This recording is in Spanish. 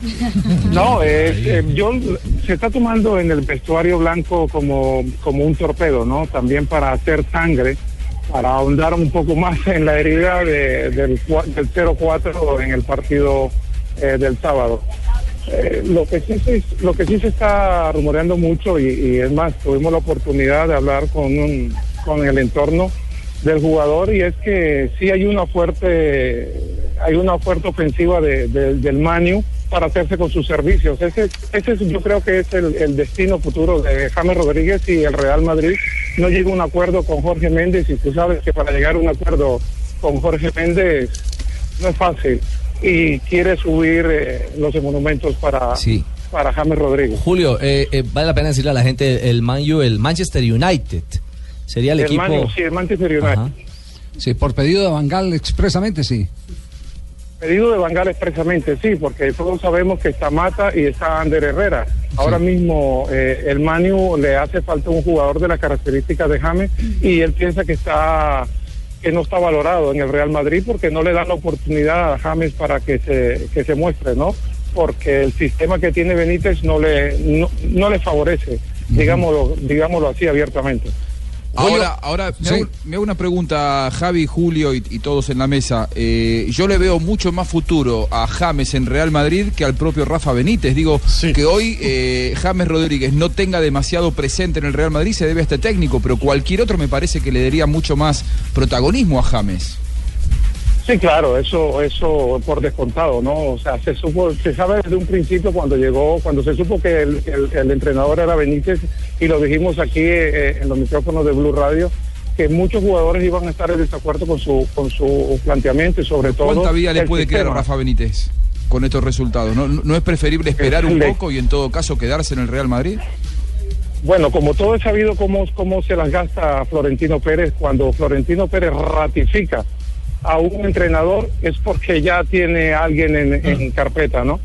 No, eh, se está tomando en el vestuario blanco como, como un torpedo, ¿no? También para hacer sangre, para ahondar un poco más en la herida de, del, del 0-4 en el partido eh, del sábado. Eh, lo, que sí se, lo que sí se está rumoreando mucho y, es más, tuvimos la oportunidad de hablar con, un, con el entorno del jugador y es que sí hay una fuerte hay una fuerte ofensiva de, de, del Manu para hacerse con sus servicios. Ese, ese yo creo que es el, el, destino futuro de James Rodríguez y el Real Madrid no llega a un acuerdo con Jorge Méndez y tú sabes que para llegar a un acuerdo con Jorge Méndez no es fácil y quiere subir eh, los monumentos para, sí. para James Rodríguez. Julio, eh, eh, vale la pena decirle a la gente el Man U, el Manchester United sería el, el equipo. Man, sí, el Manchester United. Ajá. Sí, por pedido de Bangal expresamente, sí. Pedido de Bangal expresamente, sí, porque todos sabemos que está Mata y está Ander Herrera. Ahora sí. mismo eh, el Manu le hace falta un jugador de las características de James y él piensa que está que no está valorado en el Real Madrid porque no le dan la oportunidad a James para que se que se muestre, ¿no? Porque el sistema que tiene Benítez no le no, no le favorece, digámoslo digámoslo así abiertamente. Ahora, ahora me, hago, me, hago, una pregunta, Javi, Julio y, y todos en la mesa. Eh, yo le veo mucho más futuro a James en Real Madrid que al propio Rafa Benítez. Digo, sí. que hoy eh, James Rodríguez no tenga demasiado presente en el Real Madrid se debe a este técnico, pero cualquier otro me parece que le daría mucho más protagonismo a James. Sí, claro, eso, eso por descontado, ¿no? O sea, se supo, se sabe desde un principio cuando llegó, cuando se supo que el, el, el entrenador era Benítez y lo dijimos aquí eh, en los micrófonos de Blue Radio que muchos jugadores iban a estar en desacuerdo con su con su planteamiento y sobre todo ¿Cuánta vida le puede sistema? quedar a Rafa Benítez con estos resultados? ¿No, no es preferible esperar un poco y en todo caso quedarse en el Real Madrid? Bueno, como todo es sabido cómo, cómo se las gasta Florentino Pérez, cuando Florentino Pérez ratifica a un entrenador es porque ya tiene a alguien en, en, carpeta, ¿no?